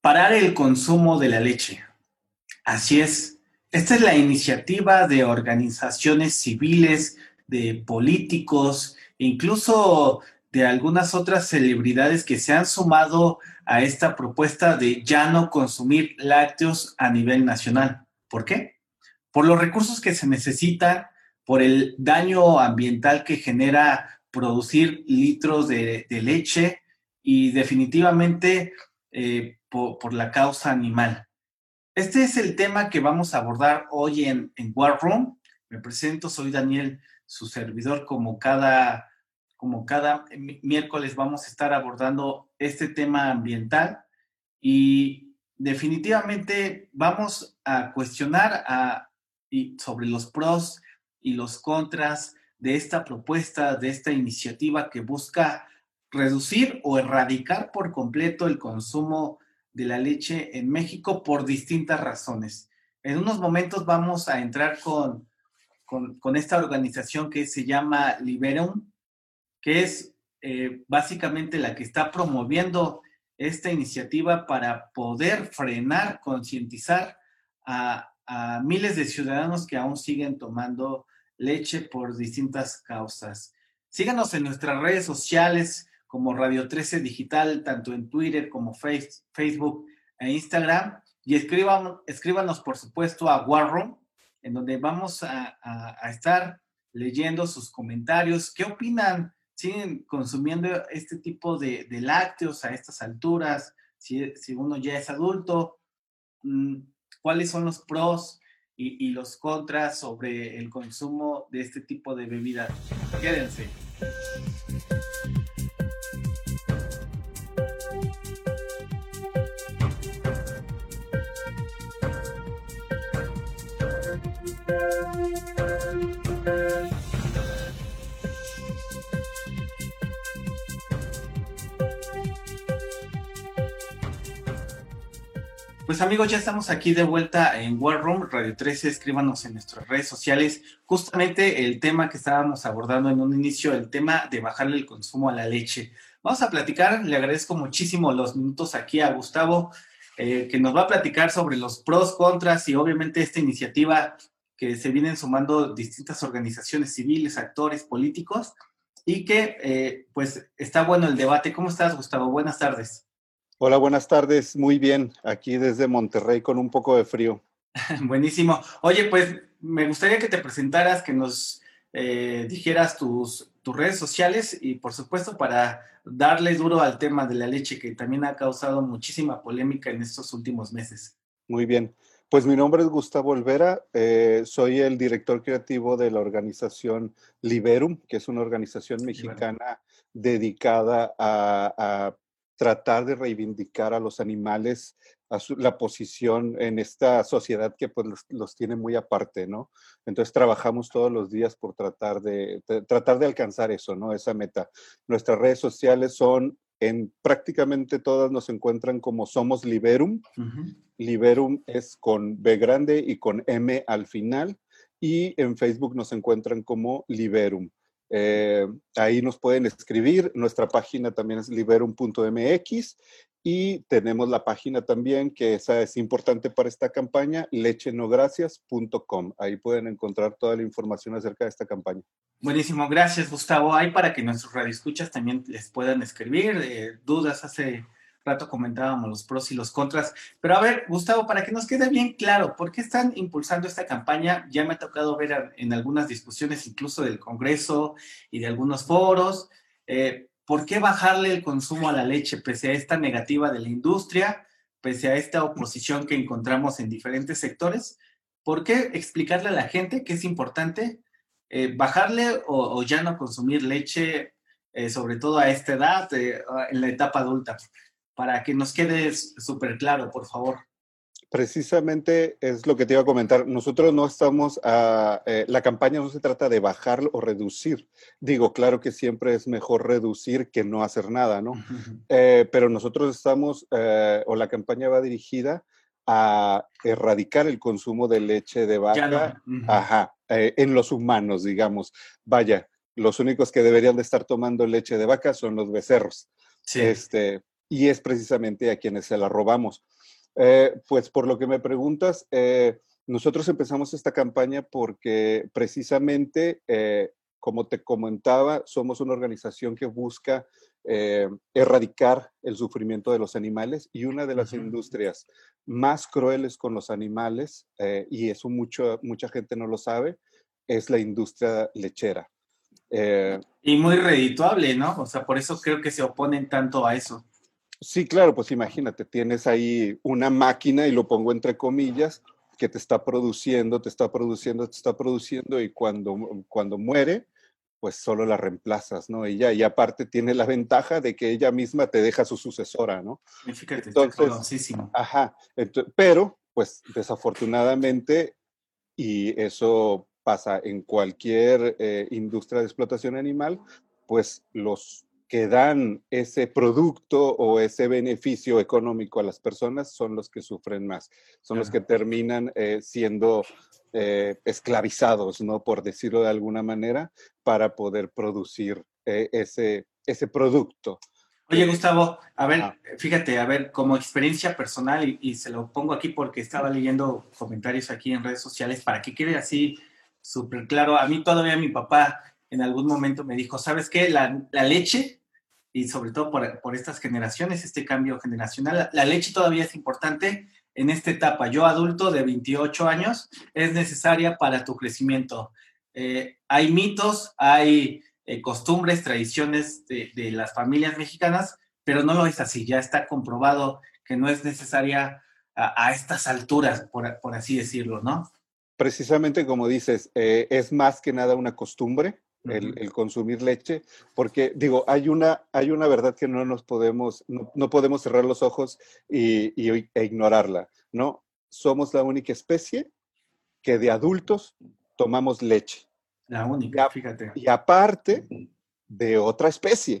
Parar el consumo de la leche. Así es. Esta es la iniciativa de organizaciones civiles, de políticos, incluso de algunas otras celebridades que se han sumado a esta propuesta de ya no consumir lácteos a nivel nacional. ¿Por qué? Por los recursos que se necesitan, por el daño ambiental que genera producir litros de, leche y definitivamente eh, por, la causa animal. Este es el tema que vamos a abordar hoy en, en War Room. Me presento, soy Daniel, su servidor, como cada, como cada miércoles vamos a estar abordando este tema ambiental y definitivamente vamos a cuestionar a, y sobre los pros y los contras de esta propuesta, de esta iniciativa que busca reducir o erradicar por completo el consumo de la leche en México por distintas razones. En unos momentos vamos a entrar con, con, esta organización que se llama Liberum, que es eh, básicamente la que está promoviendo esta iniciativa para poder frenar, concientizar a, a miles de ciudadanos que aún siguen tomando leche por distintas causas. Síganos en nuestras redes sociales como Radio 13 Digital, tanto en Twitter como Facebook e Instagram. Y escriban, escríbanos, por supuesto, a Warroom, en donde vamos a, estar leyendo sus comentarios. ¿Qué opinan? ¿Siguen consumiendo este tipo de, lácteos a estas alturas? Si, si, uno ya es adulto, mm, ¿cuáles son los pros? y, los contras sobre el consumo de este tipo de bebidas. Quédense. Pues amigos, ya estamos aquí de vuelta en War Room, Radio 13, escríbanos en nuestras redes sociales. Justamente el tema que estábamos abordando en un inicio, el tema de bajarle el consumo a la leche. Vamos a platicar, le agradezco muchísimo los minutos aquí a Gustavo, eh, que nos va a platicar sobre los pros, contras y obviamente esta iniciativa que se vienen sumando distintas organizaciones civiles, actores, políticos, y que eh, pues está bueno el debate. ¿Cómo estás, Gustavo? Buenas tardes. Hola, buenas tardes. Muy bien, aquí desde Monterrey con un poco de frío. Buenísimo. Oye, pues me gustaría que te presentaras, que nos eh, dijeras tus, tus redes sociales y por supuesto para darle duro al tema de la leche que también ha causado muchísima polémica en estos últimos meses. Muy bien. Pues mi nombre es Gustavo Olvera, eh, soy el director creativo de la organización Liberum, que es una organización mexicana dedicada a tratar de reivindicar a los animales a la posición en esta sociedad que pues los, tiene muy aparte, ¿no? Entonces trabajamos todos los días por tratar de, tratar de alcanzar eso, ¿no? Esa meta. Nuestras redes sociales son en prácticamente todas nos encuentran como Somos Liberum. Liberum es con B grande y con M al final. Y en Facebook nos encuentran como Liberum. Eh, ahí nos pueden escribir. Nuestra página también es liberum.mx y tenemos la página también, que esa es importante para esta campaña, lechenogracias.com. Ahí pueden encontrar toda la información acerca de esta campaña. Buenísimo, gracias Gustavo. Ahí para que nuestros radioescuchas también les puedan escribir eh, dudas, hace rato comentábamos los pros y los contras. Pero a ver, Gustavo, para que nos quede bien claro, ¿por qué están impulsando esta campaña? Ya me ha tocado ver en algunas discusiones, incluso del Congreso y de algunos foros. Eh, ¿Por qué bajarle el consumo a la leche pese a esta negativa de la industria, pese a esta oposición que encontramos en diferentes sectores? ¿Por qué explicarle a la gente que es importante eh, bajarle o, ya no consumir leche, eh, sobre todo a esta edad, en la etapa adulta? Para que nos quede súper claro, por favor. Precisamente es lo que te iba a comentar. Nosotros no estamos, a, eh, la campaña no se trata de bajar o reducir. Digo, claro que siempre es mejor reducir que no hacer nada, ¿no? Eh, pero nosotros estamos, eh, o la campaña va dirigida a erradicar el consumo de leche de vaca, ajá, en los humanos, digamos. Vaya, los únicos que deberían de estar tomando leche de vaca son los becerros. Sí. Este, y es precisamente a quienes se la robamos. Eh, pues por lo que me preguntas, eh, nosotros empezamos esta campaña porque precisamente, eh, como te comentaba, somos una organización que busca erradicar el sufrimiento de los animales y una de las industrias más crueles con los animales, y eso mucho, mucha gente no lo sabe, es la industria lechera. y muy redituable, ¿no? O sea, por eso creo que se oponen tanto a eso. Sí, claro, pues imagínate, tienes ahí una máquina, y lo pongo entre comillas, que te está produciendo, te está produciendo, te está produciendo, y cuando, cuando muere, pues solo la reemplazas, ¿no? Ella, y aparte tiene la ventaja de que ella misma te deja su sucesora, ¿no? Fíjate, Entonces, ajá, pero, pues desafortunadamente, y eso pasa en cualquier eh, industria de explotación animal, pues los que dan ese producto o ese beneficio económico a las personas son los que sufren más, son los que terminan eh, siendo eh, esclavizados, ¿no? Por decirlo de alguna manera, para poder producir eh, ese, ese producto. Oye, Gustavo, a ver, fíjate, a ver, como experiencia personal, y, y, se lo pongo aquí porque estaba leyendo comentarios aquí en redes sociales, para que quede así súper claro, a mí todavía mi papá en algún momento me dijo, ¿sabes qué? La, la leche y sobre todo por, por, estas generaciones, este cambio generacional. La, leche todavía es importante en esta etapa. Yo adulto de 28 años es necesaria para tu crecimiento. Eh, hay mitos, hay eh, costumbres, tradiciones de, de, las familias mexicanas, pero no lo es así. Ya está comprobado que no es necesaria a, a estas alturas, por, por, así decirlo, ¿no? Precisamente como dices, eh, es más que nada una costumbre el, consumir leche, porque digo, hay una, hay una verdad que no nos podemos, no, podemos cerrar los ojos y, e ignorarla, ¿no? Somos la única especie que de adultos tomamos leche. La única, fíjate. Y aparte de otra especie,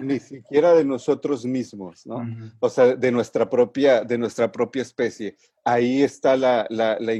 ni siquiera de nosotros mismos, ¿no? O sea, de nuestra propia, de nuestra propia especie. Ahí está la, la, la,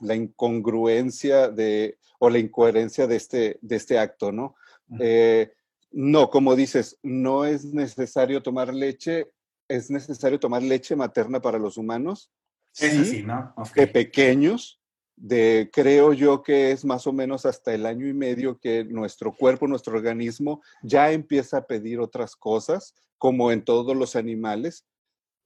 la incongruencia de, o la incoherencia de este, de este acto, ¿no? Eh, no, como dices, no es necesario tomar leche, es necesario tomar leche materna para los humanos. Sí, sí ¿no? De pequeños, de creo yo que es más o menos hasta el año y medio que nuestro cuerpo, nuestro organismo ya empieza a pedir otras cosas, como en todos los animales,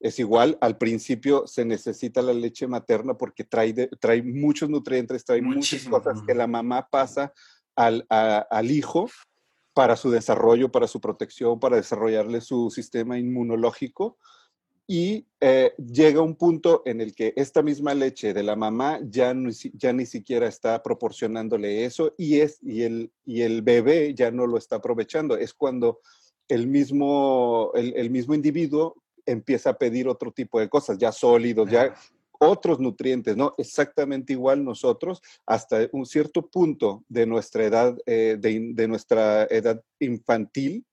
es igual, al principio se necesita la leche materna porque trae, trae muchos nutrientes, trae muchas cosas que la mamá pasa al, al, hijo para su desarrollo, para su protección, para desarrollarle su sistema inmunológico. Y eh, llega un punto en el que esta misma leche de la mamá ya, ya ni siquiera está proporcionándole eso y, es, y, el, y el bebé ya no lo está aprovechando. Es cuando el mismo, el, el mismo individuo empieza a pedir otro tipo de cosas, ya sólidos, ya otros nutrientes, ¿no? Exactamente igual nosotros, hasta un cierto punto de nuestra edad, eh, de, nuestra edad infantil,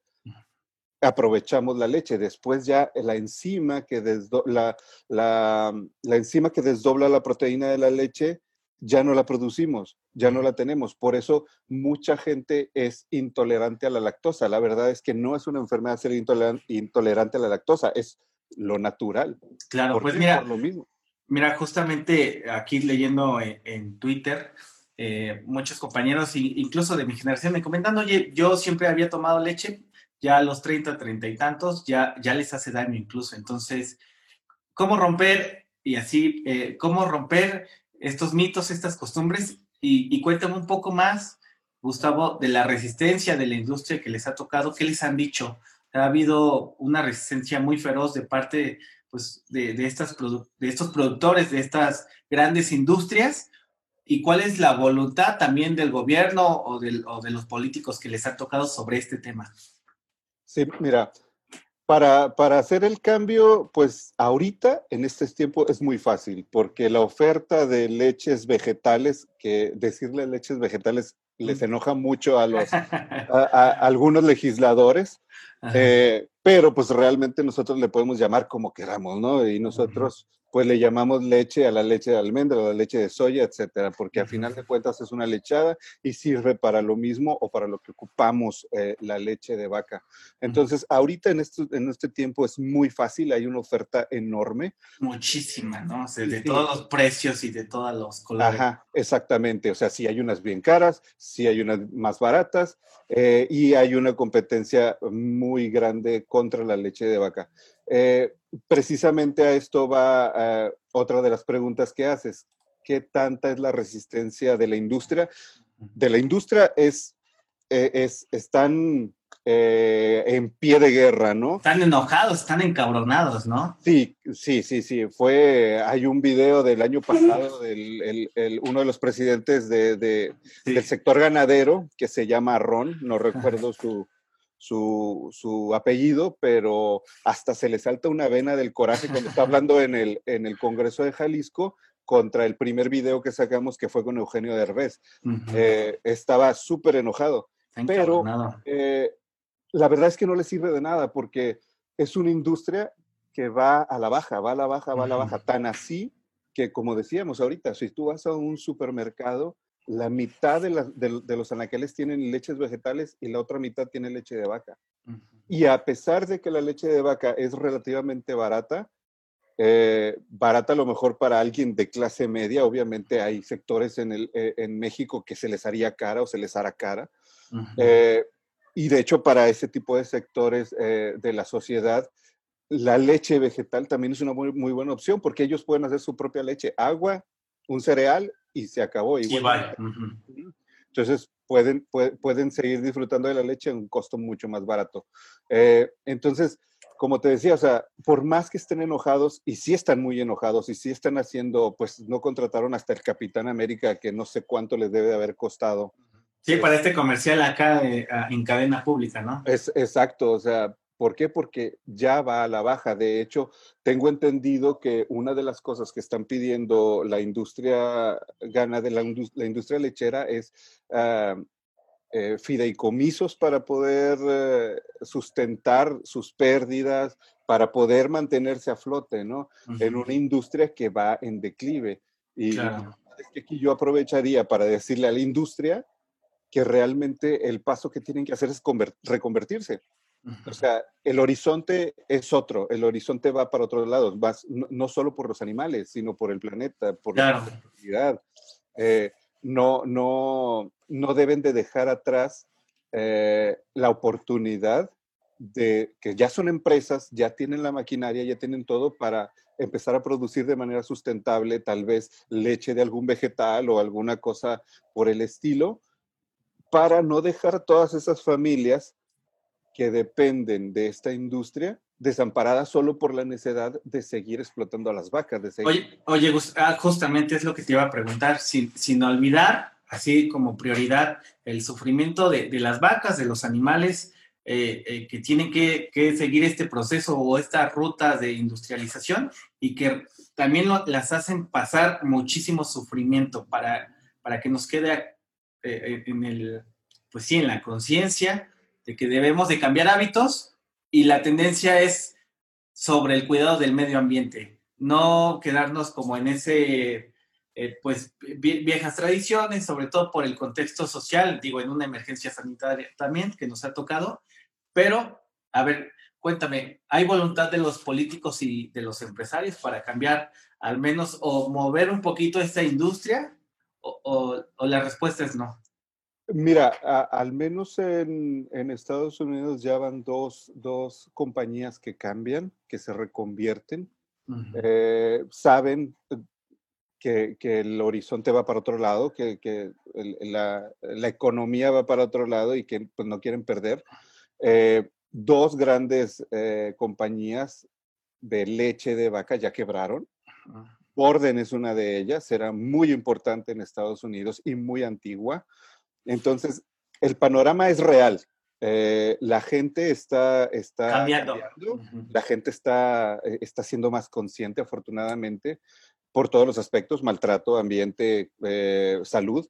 aprovechamos la leche. Después ya la enzima que, la, la, la enzima que desdobla la proteína de la leche ya no la producimos, ya no la tenemos. Por eso mucha gente es intolerante a la lactosa. La verdad es que no es una enfermedad ser intolerante a la lactosa, es lo natural. Claro, pues mira, lo mismo. mira, justamente aquí leyendo en, Twitter, eh, muchos compañeros, incluso de mi generación, me comentan, oye, yo siempre había tomado leche, ya a los 30, 30 y tantos, ya, ya les hace daño incluso. Entonces, ¿cómo romper? Y así, eh, ¿cómo romper estos mitos, estas costumbres y, cuéntame un poco más, Gustavo, de la resistencia de la industria que les ha tocado, ¿qué les han dicho? Ha habido una resistencia muy feroz de parte pues, de, estas de estos productores, de estas grandes industrias, y cuál es la voluntad también del gobierno o, o de los políticos que les ha tocado sobre este tema. Sí, mira, para, para, hacer el cambio, pues ahorita en este tiempo es muy fácil, porque la oferta de leches vegetales, que decirle leches vegetales les enoja mucho a, los, a, algunos legisladores, eh, pero pues realmente nosotros le podemos llamar como queramos, ¿no? Y nosotros pues le llamamos leche a la leche de almendra, a la leche de soya, etcétera, porque a final de cuentas es una lechada y sirve para lo mismo o para lo que ocupamos eh, la leche de vaca. Entonces, ahorita en este, en este tiempo es muy fácil, hay una oferta enorme. Muchísima, ¿no? O sea, de todos los precios y de todos los colores. Ajá, exactamente. O sea, sí hay unas bien caras, sí hay unas más baratas eh, y hay una competencia muy grande contra la leche de vaca. Eh, precisamente a esto va eh, otra de las preguntas que haces. ¿Qué tanta es la resistencia de la industria? De la industria es, eh, es están en pie de guerra, ¿no? Están enojados, están encabronados, ¿no? Sí, sí, sí, sí. Fue, hay un video del año pasado del uno de los presidentes de, del sector ganadero que se llama Ron, no recuerdo su, su, apellido, pero hasta se le salta una vena del coraje cuando está hablando en el, en el Congreso de Jalisco contra el primer video que sacamos que fue con Eugenio Derbez. Eh, estaba súper enojado. Pero eh, la verdad es que no le sirve de nada porque es una industria que va a la baja, va a la baja, va a la baja. Tan así que, como decíamos ahorita, si tú vas a un supermercado, la mitad de, los anaqueles tienen leches vegetales y la otra mitad tiene leche de vaca. Y a pesar de que la leche de vaca es relativamente barata, eh, barata a lo mejor para alguien de clase media, obviamente hay sectores en, el, eh, en México que se les haría cara o se les hará cara. Eh, y de hecho para ese tipo de sectores de la sociedad, la leche vegetal también es una muy, muy buena opción porque ellos pueden hacer su propia leche, agua, un cereal y se acabó. Y Entonces pueden, pueden seguir disfrutando de la leche a un costo mucho más barato. Eh, entonces, como te decía, o sea, por más que estén enojados, y sí están muy enojados, y sí están haciendo, pues no contrataron hasta el Capitán América, que no sé cuánto les debe de haber costado. Sí, para este comercial acá eh, en cadena pública, ¿no? Es exacto, o sea, ¿Por qué? Porque ya va a la baja. De hecho, tengo entendido que una de las cosas que están pidiendo la industria gana de la, industria lechera es ah, eh, fideicomisos para poder eh, sustentar sus pérdidas, para poder mantenerse a flote, ¿no? En una industria que va en declive. Y es que aquí yo aprovecharía para decirle a la industria que realmente el paso que tienen que hacer es reconvertirse. O sea, el horizonte es otro, el horizonte va para otros lados, no, solo por los animales, sino por el planeta, por la humanidad. Eh, no, no, no deben de dejar atrás eh, la oportunidad de que ya son empresas, ya tienen la maquinaria, ya tienen todo para empezar a producir de manera sustentable, tal vez leche de algún vegetal o alguna cosa por el estilo, para no dejar todas esas familias que dependen de esta industria desamparada solo por la necesidad de seguir explotando a las vacas. Oye, oye ah, justamente es lo que te iba a preguntar, sin, sin olvidar, así como prioridad, el sufrimiento de, de las vacas, de los animales eh, eh, que tienen que, que, seguir este proceso o esta ruta de industrialización y que también las hacen pasar muchísimo sufrimiento para, para que nos quede eh, en el, pues sí, en la conciencia de que debemos de cambiar hábitos y la tendencia es sobre el cuidado del medio ambiente, no quedarnos como en ese, eh, pues, viejas tradiciones, sobre todo por el contexto social, digo, en una emergencia sanitaria también que nos ha tocado, pero, a ver, cuéntame, ¿hay voluntad de los políticos y de los empresarios para cambiar al menos o mover un poquito esta industria? o la respuesta es no? Mira, al menos en, Estados Unidos ya van dos, compañías que cambian, que se reconvierten. Eh, saben que, el horizonte va para otro lado, que, la, economía va para otro lado y que pues, no quieren perder. Eh, dos grandes eh, compañías de leche de vaca ya quebraron. Orden es una de ellas, era muy importante en Estados Unidos y muy antigua. Entonces, el panorama es real. Eh, la gente está, está cambiando. La gente está, eh, está siendo más consciente, afortunadamente, por todos los aspectos, maltrato, ambiente, eh, salud.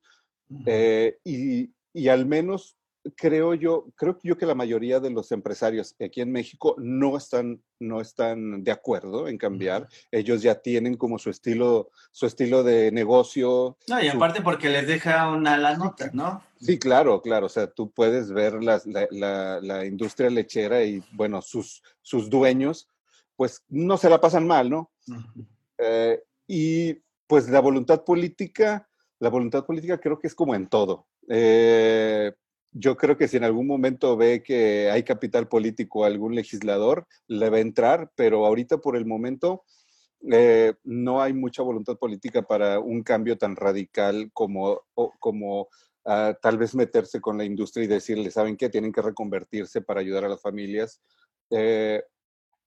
y, al menos creo yo, creo yo que la mayoría de los empresarios aquí en México no están, no están de acuerdo en cambiar. Ellos ya tienen como su estilo, su estilo de negocio. No, y aparte porque les deja una la nota, ¿no? Sí, claro, claro. O sea, tú puedes ver la, la, industria lechera y, bueno, sus, sus dueños, pues no se la pasan mal, ¿no? Eh, y pues la voluntad política, la voluntad política creo que es como en todo. Eh, yo creo que si en algún momento ve que hay capital político algún legislador, le va a entrar, pero ahorita por el momento eh, no hay mucha voluntad política para un cambio tan radical como, como ah, tal vez meterse con la industria y decirle, ¿saben qué? Tienen que reconvertirse para ayudar a las familias. Eh,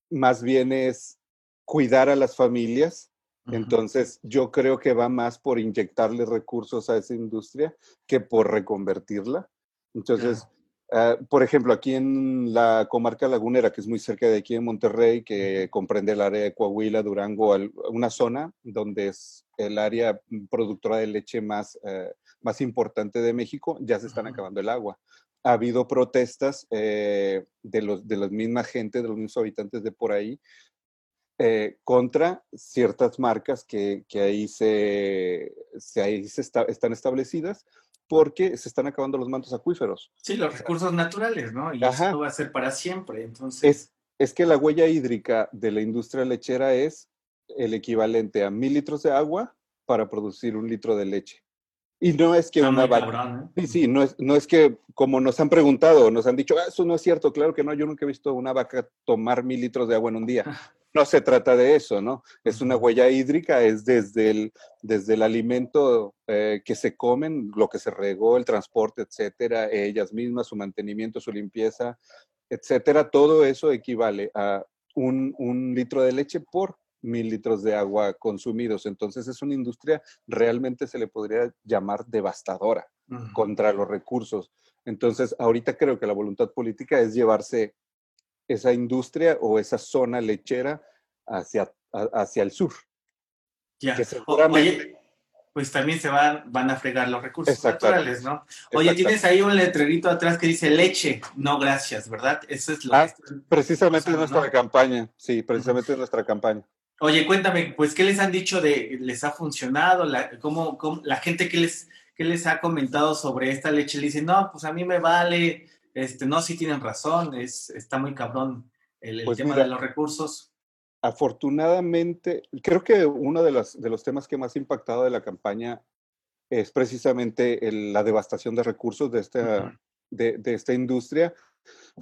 más bien es cuidar a las familias. Entonces, yo creo que va más por inyectarle recursos a esa industria que por reconvertirla. Entonces, ah, por ejemplo, aquí en la comarca lagunera, que es muy cerca de aquí en Monterrey, que comprende el área de Coahuila, Durango, una zona donde es el área productora de leche más, eh, más importante de México, ya se están acabando el agua. Ha habido protestas eh, de, los, de la misma gente, de los mismos habitantes de por ahí, eh, contra ciertas marcas que, que ahí, se, se, ahí se están establecidas porque se están acabando los mantos acuíferos. Sí, los recursos naturales, ¿no? Y esto va a ser para siempre, entonces... Es, es que la huella hídrica de la industria lechera es el equivalente a mil litros de agua para producir un litro de leche. Y no es que una vaca... ¿eh? Sí, sí, no es, no es que como nos han preguntado, nos han dicho, ah, eso no es cierto, claro que no, yo nunca he visto una vaca tomar mil litros de agua en un día. no se trata de eso, ¿no? Es una huella hídrica, es desde el, desde el alimento eh, que se comen, lo que se regó, el transporte, etcétera, ellas mismas, su mantenimiento, su limpieza, etcétera, todo eso equivale a un, un litro de leche por mil litros de agua consumidos. Entonces es una industria realmente se le podría llamar devastadora contra los recursos. Entonces ahorita creo que la voluntad política es llevarse esa industria o esa zona lechera hacia, hacia el sur. Ya. Oye, pues también se van, van a fregar los recursos naturales, ¿no? Oye, tienes ahí un letrerito atrás que dice leche, no gracias, ¿verdad? Eso es lo ah, Precisamente nuestra campaña, sí, precisamente nuestra campaña. Oye, cuéntame, pues, ¿qué les han dicho de, les ha funcionado? La, cómo, la gente que les, que les ha comentado sobre esta leche? Le dice, no, pues a mí me vale, este, no, sí tienen razón, es, está muy cabrón el, pues tema de los recursos. Afortunadamente, creo que uno de los, de los temas que más ha impactado de la campaña es precisamente la devastación de recursos de esta, de, de, esta industria,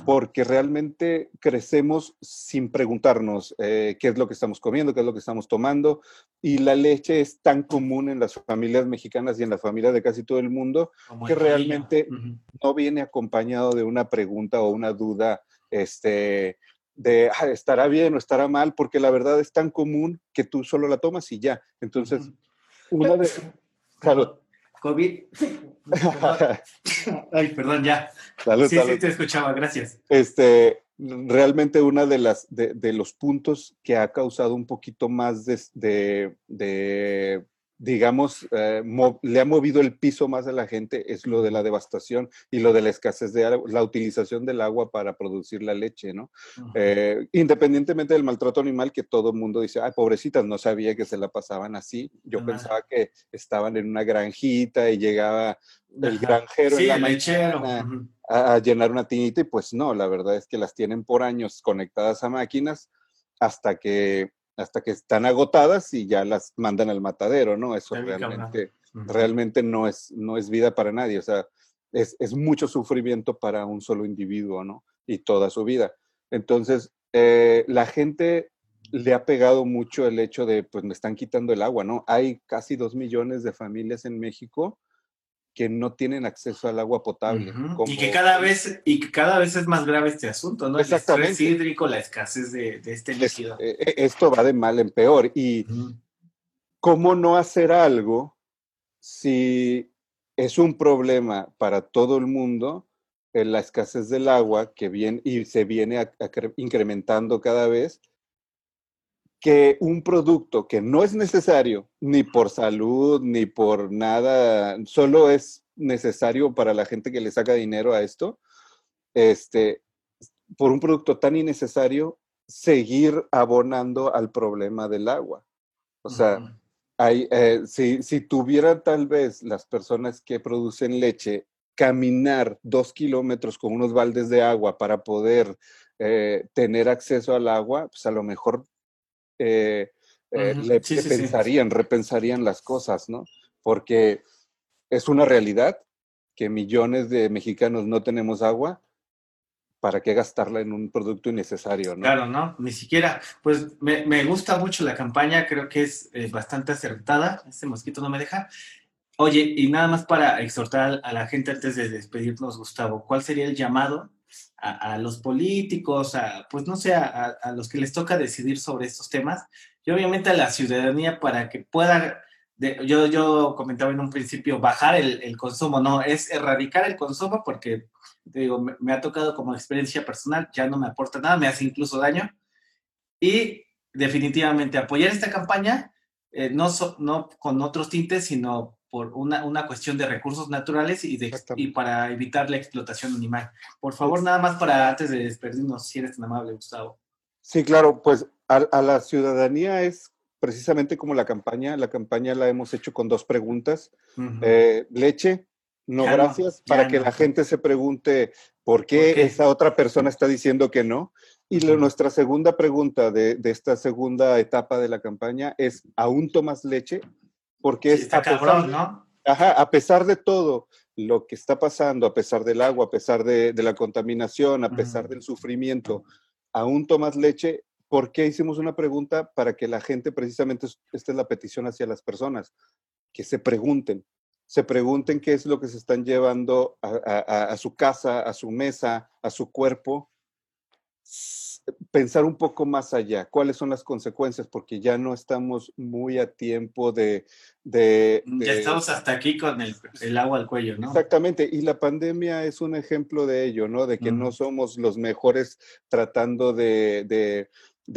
porque realmente crecemos sin preguntarnos eh, qué es lo que estamos comiendo, qué es lo que estamos tomando, y la leche es tan común en las familias mexicanas y en las familias de casi todo el mundo que realmente no viene acompañado de una pregunta o una duda este, de ah, estará bien o estará mal, porque la verdad es tan común que tú solo la tomas y ya. Entonces, una de... Claro, COVID. Ay, perdón, ya. sí, sí, te escuchaba, gracias. Este, realmente una de las de, los puntos que ha causado un poquito más de, de digamos, eh, le ha movido el piso más a la gente es lo de la devastación y lo de la escasez de agua, la utilización del agua para producir la leche, ¿no? Eh, independientemente del maltrato animal, que todo el mundo dice, ay, pobrecitas, no sabía que se la pasaban así. Yo pensaba que estaban en una granjita y llegaba el granjero en la a, llenar una tinita y pues no, la verdad es que las tienen por años conectadas a máquinas hasta que hasta que están agotadas y ya las mandan al matadero, ¿no? Eso realmente, realmente no es, no es vida para nadie, o sea, es, es, mucho sufrimiento para un solo individuo, ¿no? Y toda su vida. Entonces, eh, la gente le ha pegado mucho el hecho de, pues me están quitando el agua, ¿no? Hay casi dos millones de familias en México que no tienen acceso al agua potable. y que cada vez y que cada vez es más grave este asunto, ¿no? Exactamente. El estrés hídrico, la escasez de, este líquido. Eh, eh, esto va de mal en peor. Y cómo no hacer algo si es un problema para todo el mundo en la escasez del agua que viene y se viene incrementando cada vez que un producto que no es necesario ni por salud ni por nada, solo es necesario para la gente que le saca dinero a esto, este, por un producto tan innecesario, seguir abonando al problema del agua. O sea, hay, eh, si, si tuvieran tal vez las personas que producen leche caminar dos kilómetros con unos baldes de agua para poder eh, tener acceso al agua, pues a lo mejor eh, le, pensarían, repensarían las cosas, ¿no? Porque es una realidad que millones de mexicanos no tenemos agua ¿para qué gastarla en un producto innecesario? ¿no? Claro, ¿no? Ni siquiera. Pues me, gusta mucho la campaña, creo que es eh, bastante acertada. Este mosquito no me deja. Oye, y nada más para exhortar a la gente antes de despedirnos, Gustavo, ¿cuál sería el llamado a, los políticos, a, pues no sé, a, los que les toca decidir sobre estos temas y obviamente a la ciudadanía para que pueda yo, yo comentaba en un principio, bajar el, consumo, no, es erradicar el consumo porque digo, me, ha tocado como experiencia personal, ya no me aporta nada, me hace incluso daño. Y definitivamente apoyar esta campaña, eh, no con otros tintes, sino por una, una cuestión de recursos naturales y, de, y para evitar la explotación animal. Por favor, nada más para antes de despedirnos, si eres tan amable, Gustavo. Sí, claro, pues a, la ciudadanía es precisamente como la campaña. La campaña la hemos hecho con dos preguntas. Eh, leche, no gracias, para que la gente se pregunte por qué, esa otra persona está diciendo que no. Y nuestra segunda pregunta de, esta segunda etapa de la campaña es, ¿aún tomas leche? Porque es a pesar, ¿no? Ajá, a pesar de todo lo que está pasando, a pesar del agua, a pesar de, la contaminación, a pesar del sufrimiento, ¿aún tomas leche? ¿Por qué hicimos una pregunta? Para que la gente, precisamente, esta es la petición hacia las personas, que se pregunten, se pregunten qué es lo que se están llevando a, su casa, a su mesa, a su cuerpo, pensar un poco más allá, cuáles son las consecuencias, porque ya no estamos muy a tiempo de... ya estamos hasta aquí con el, agua al cuello, ¿no? Exactamente, y la pandemia es un ejemplo de ello, ¿no? De que no somos los mejores tratando de de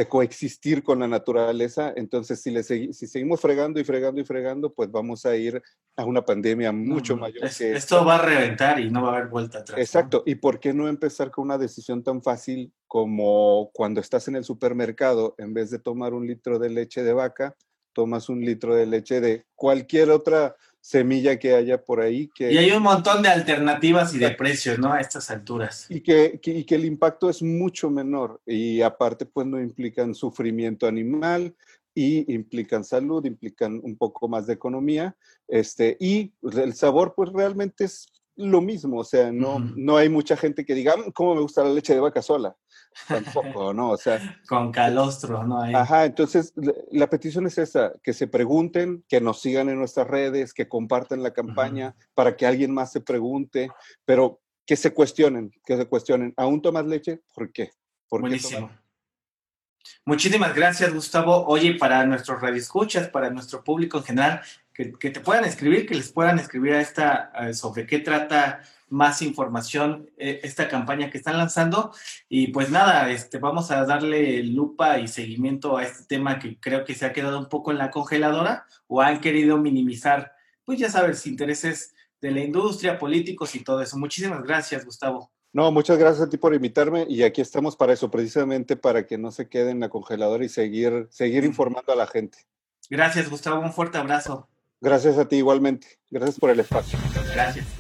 coexistir con la naturaleza. Entonces, si, le si seguimos fregando y fregando y fregando, pues vamos a ir a una pandemia mucho mayor. esto va a reventar y no va a haber vuelta atrás. Exacto. ¿Y por qué no empezar con una decisión tan fácil como cuando estás en el supermercado, en vez de tomar un litro de leche de vaca, tomas un litro de leche de cualquier otra semilla que haya por ahí. Que, y hay un montón de alternativas y de precios, ¿no? A estas alturas. Y que, y que el impacto es mucho menor y aparte pues no implican sufrimiento animal y implican salud, implican un poco más de economía, este, y el sabor pues realmente es lo mismo, o sea, no, no hay mucha gente que diga, mm, ¿cómo me gusta la leche de vaca sola? Tampoco, ¿no? O sea. Con calostro, ¿no? Hay... Ajá, entonces la petición es esa, que se pregunten, que nos sigan en nuestras redes, que compartan la campaña para que alguien más se pregunte, pero que se cuestionen, que se cuestionen. ¿Aún tomas leche? ¿Por qué? ¿Por Buenísimo. Muchísimas gracias, Gustavo. Oye, para nuestros radioescuchas, para nuestro público en general, que, te puedan escribir, que les puedan escribir a esta, sobre qué trata más información eh, esta campaña que están lanzando. Y pues nada, este, vamos a darle lupa y seguimiento a este tema que creo que se ha quedado un poco en la congeladora o han querido minimizar, pues ya sabes, intereses de la industria, políticos y todo eso. Muchísimas gracias, Gustavo. No, muchas gracias a ti por invitarme y aquí estamos para eso, precisamente para que no se quede en la congeladora y seguir, seguir informando a la gente. Gracias, Gustavo. Un fuerte abrazo. Gracias a ti igualmente. Gracias por el espacio. Gracias.